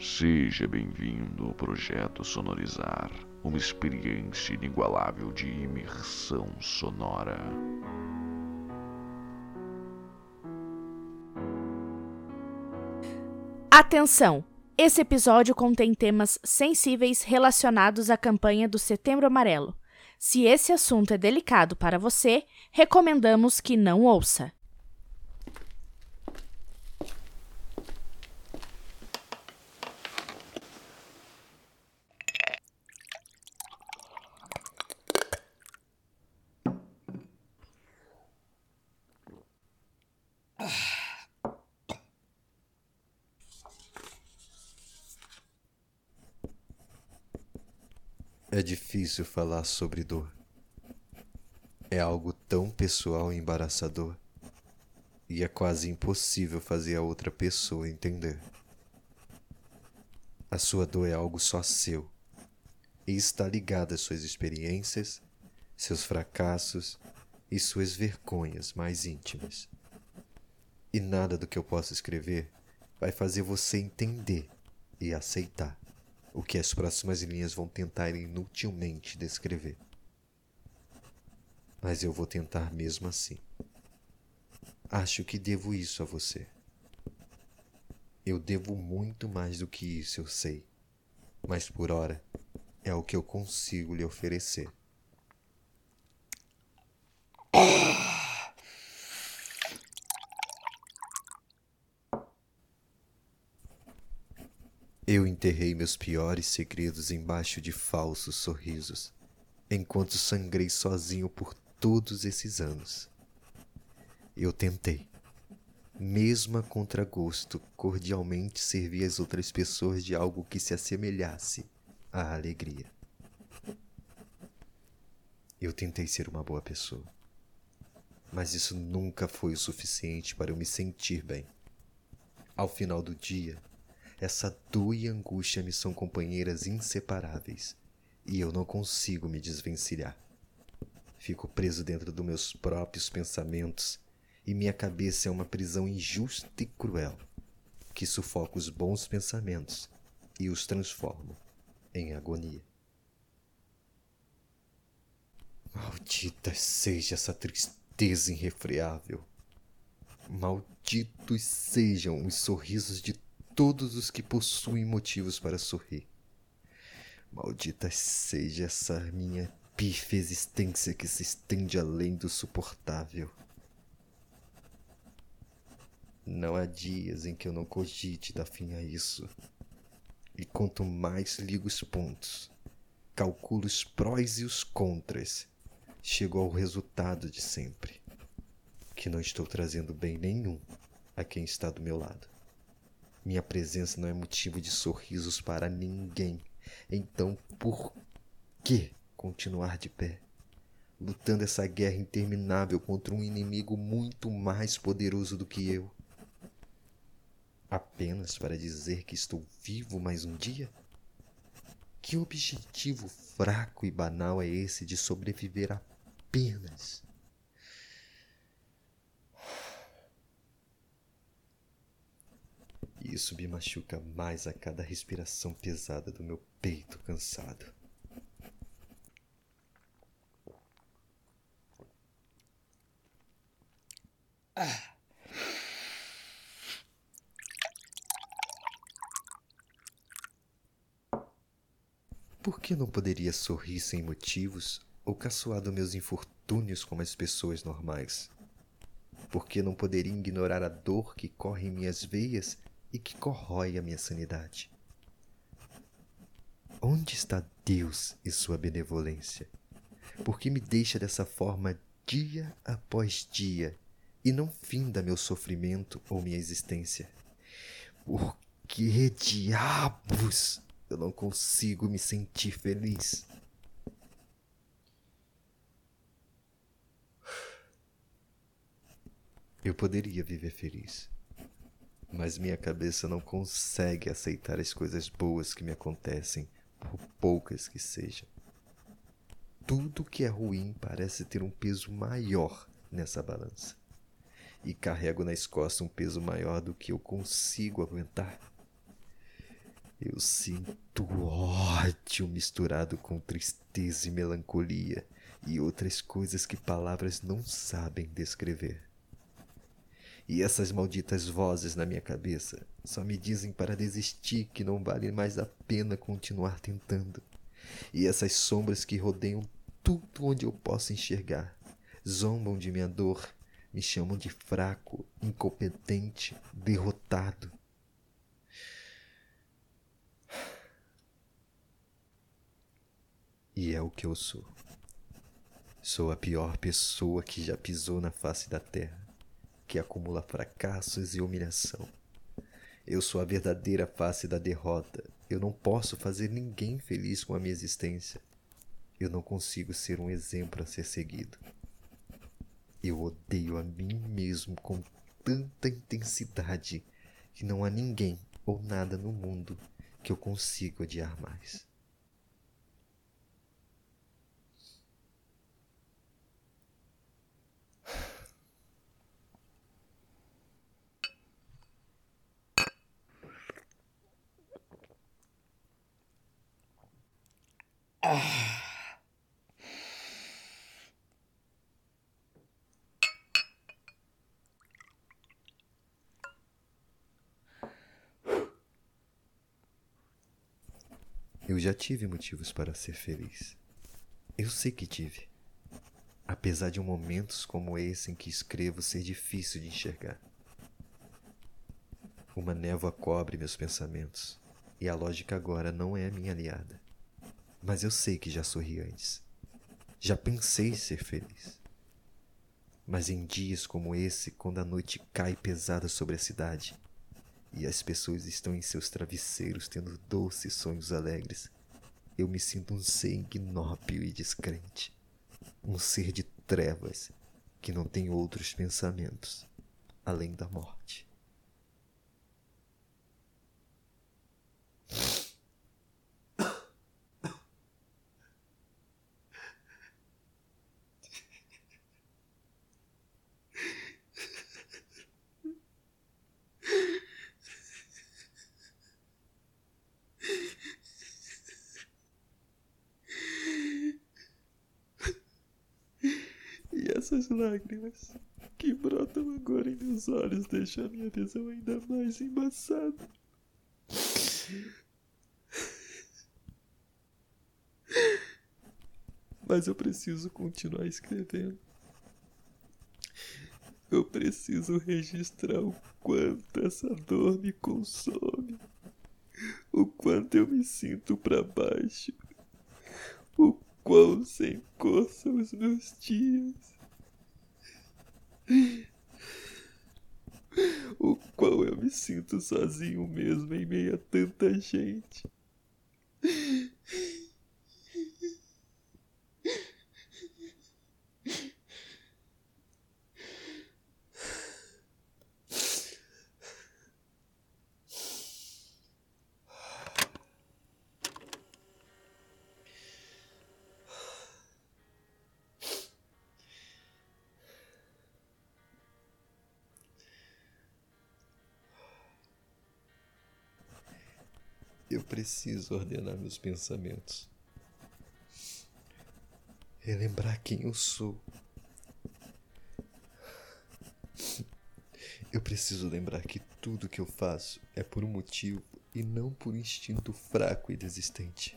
Seja bem-vindo ao projeto Sonorizar, uma experiência inigualável de imersão sonora. Atenção! Esse episódio contém temas sensíveis relacionados à campanha do Setembro Amarelo. Se esse assunto é delicado para você, recomendamos que não ouça. É difícil falar sobre dor. É algo tão pessoal e embaraçador. E é quase impossível fazer a outra pessoa entender. A sua dor é algo só seu. E está ligada às suas experiências, seus fracassos e suas vergonhas mais íntimas. E nada do que eu possa escrever vai fazer você entender e aceitar o que as próximas linhas vão tentar inutilmente descrever. Mas eu vou tentar mesmo assim. Acho que devo isso a você. Eu devo muito mais do que isso, eu sei. Mas por hora é o que eu consigo lhe oferecer. Eu enterrei meus piores segredos embaixo de falsos sorrisos, enquanto sangrei sozinho por todos esses anos. Eu tentei, mesmo a contragosto, cordialmente servir as outras pessoas de algo que se assemelhasse à alegria. Eu tentei ser uma boa pessoa, mas isso nunca foi o suficiente para eu me sentir bem. Ao final do dia, essa dor e angústia me são companheiras inseparáveis e eu não consigo me desvencilhar. Fico preso dentro dos meus próprios pensamentos e minha cabeça é uma prisão injusta e cruel que sufoca os bons pensamentos e os transforma em agonia. Maldita seja essa tristeza irrefreável. Malditos sejam os sorrisos de todos os que possuem motivos para sorrir. Maldita seja essa minha pífia existência que se estende além do suportável. Não há dias em que eu não cogite dar fim a isso. E quanto mais ligo os pontos, calculo os prós e os contras, chego ao resultado de sempre: que não estou trazendo bem nenhum a quem está do meu lado. Minha presença não é motivo de sorrisos para ninguém. Então, por que continuar de pé? Lutando essa guerra interminável contra um inimigo muito mais poderoso do que eu? Apenas para dizer que estou vivo mais um dia? Que objetivo fraco e banal é esse de sobreviver apenas E isso me machuca mais a cada respiração pesada do meu peito cansado. Ah. Por que não poderia sorrir sem motivos ou caçoar dos meus infortúnios como as pessoas normais? Por que não poderia ignorar a dor que corre em minhas veias e que corrói a minha sanidade. Onde está Deus e sua benevolência? Por que me deixa dessa forma dia após dia e não finda meu sofrimento ou minha existência? Por que diabos eu não consigo me sentir feliz? Eu poderia viver feliz mas minha cabeça não consegue aceitar as coisas boas que me acontecem, por poucas que sejam. Tudo que é ruim parece ter um peso maior nessa balança. E carrego nas costas um peso maior do que eu consigo aguentar. Eu sinto ódio misturado com tristeza e melancolia e outras coisas que palavras não sabem descrever. E essas malditas vozes na minha cabeça só me dizem para desistir que não vale mais a pena continuar tentando. E essas sombras que rodeiam tudo onde eu posso enxergar zombam de minha dor, me chamam de fraco, incompetente, derrotado. E é o que eu sou. Sou a pior pessoa que já pisou na face da terra, que acumula fracassos e humilhação. Eu sou a verdadeira face da derrota. Eu não posso fazer ninguém feliz com a minha existência. Eu não consigo ser um exemplo a ser seguido. Eu odeio a mim mesmo com tanta intensidade que não há ninguém ou nada no mundo que eu consiga odiar mais. Eu já tive motivos para ser feliz. Eu sei que tive. Apesar de momentos como esse em que escrevo ser difícil de enxergar. Uma névoa cobre meus pensamentos, e a lógica agora não é minha aliada. Mas eu sei que já sorri antes. Já pensei ser feliz. Mas em dias como esse, quando a noite cai pesada sobre a cidade e as pessoas estão em seus travesseiros tendo doces sonhos alegres, eu me sinto um ser ignóbil e descrente. Um ser de trevas que não tem outros pensamentos além da morte. Essas lágrimas que brotam agora em meus olhos deixam a minha visão ainda mais embaçada. Mas eu preciso continuar escrevendo. Eu preciso registrar o quanto essa dor me consome, o quanto eu me sinto para baixo, o quão sem cor são os meus dias. O qual eu me sinto sozinho mesmo em meio a tanta gente. Eu preciso ordenar meus pensamentos. Relembrar quem eu sou. Eu preciso lembrar que tudo que eu faço é por um motivo e não por um instinto fraco e desistente.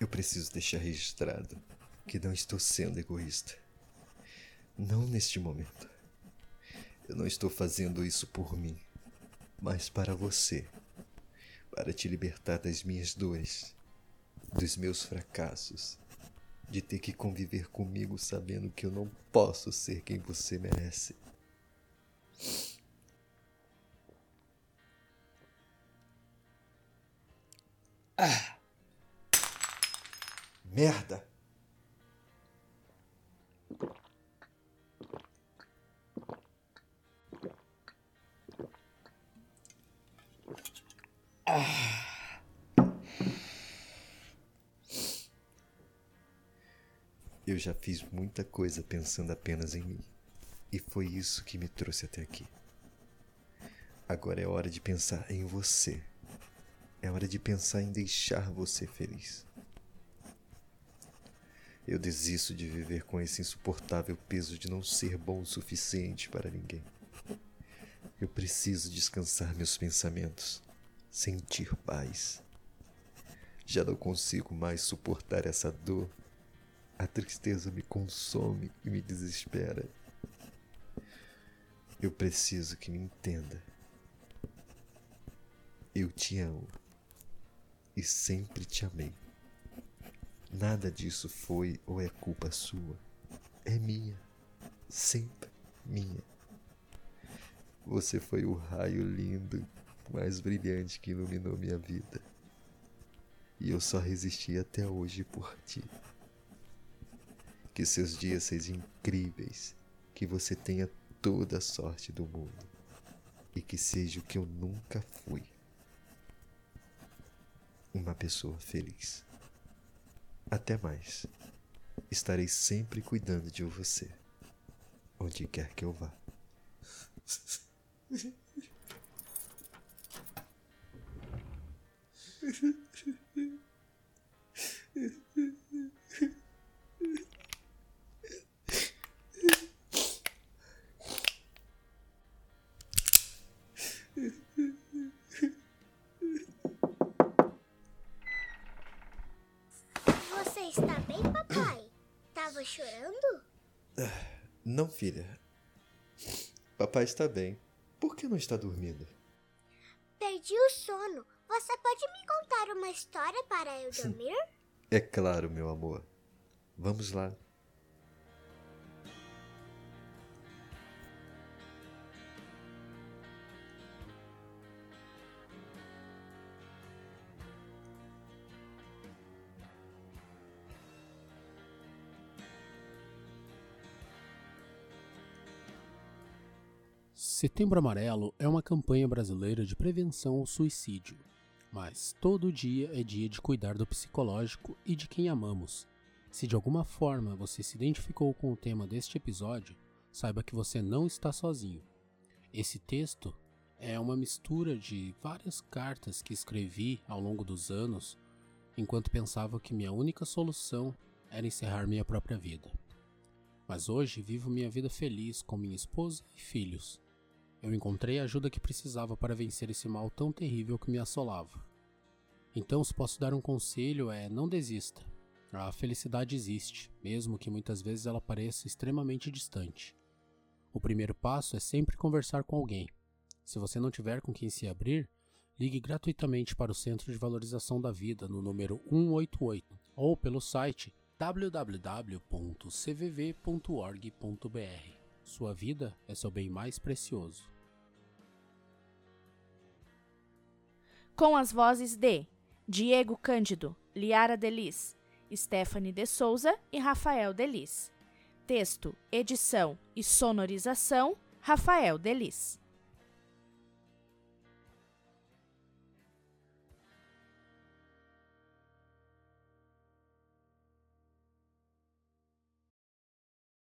Eu preciso deixar registrado que não estou sendo egoísta. Não neste momento. Eu não estou fazendo isso por mim, mas para você. Para te libertar das minhas dores, dos meus fracassos, de ter que conviver comigo sabendo que eu não posso ser quem você merece. Ah! Merda! Eu já fiz muita coisa pensando apenas em mim. E foi isso que me trouxe até aqui. Agora é hora de pensar em você. É hora de pensar em deixar você feliz. Eu desisto de viver com esse insuportável peso de não ser bom o suficiente para ninguém. Eu preciso descansar meus pensamentos, sentir paz. Já não consigo mais suportar essa dor. A tristeza me consome e me desespera. Eu preciso que me entenda. Eu te amo e sempre te amei. Nada disso foi ou é culpa sua. É minha. Sempre minha. Você foi o raio lindo, mais brilhante que iluminou minha vida. E eu só resisti até hoje por ti. Que seus dias sejam incríveis. Que você tenha toda a sorte do mundo. E que seja o que eu nunca fui. Uma pessoa feliz. Até mais. Estarei sempre cuidando de você, onde quer que eu vá. Você está bem, papai? Tava chorando? Não, filha. Papai está bem. Por que não está dormindo? Perdi o sono. Você pode me contar uma história para eu dormir? É claro, meu amor. Vamos lá. Setembro Amarelo é uma campanha brasileira de prevenção ao suicídio. Mas todo dia é dia de cuidar do psicológico e de quem amamos. Se de alguma forma você se identificou com o tema deste episódio, saiba que você não está sozinho. Esse texto é uma mistura de várias cartas que escrevi ao longo dos anos enquanto pensava que minha única solução era encerrar minha própria vida. Mas hoje vivo minha vida feliz com minha esposa e filhos. Eu encontrei a ajuda que precisava para vencer esse mal tão terrível que me assolava. Então, se posso dar um conselho, é não desista. A felicidade existe, mesmo que muitas vezes ela pareça extremamente distante. O primeiro passo é sempre conversar com alguém. Se você não tiver com quem se abrir, ligue gratuitamente para o Centro de Valorização da Vida no número 188 ou pelo site www.cvv.org.br. Sua vida é seu bem mais precioso. Com as vozes de Diego Cândido, Liara Delis, Stephanie de Souza e Rafael Delis. Texto, edição e sonorização: Rafael Delis.